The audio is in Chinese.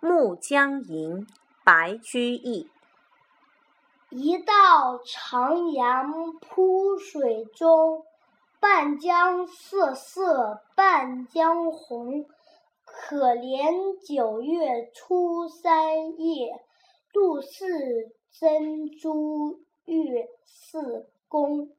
暮江吟白居易一道长阳铺水中半江瑟瑟半江红。可怜九月初三夜露似真珠月似弓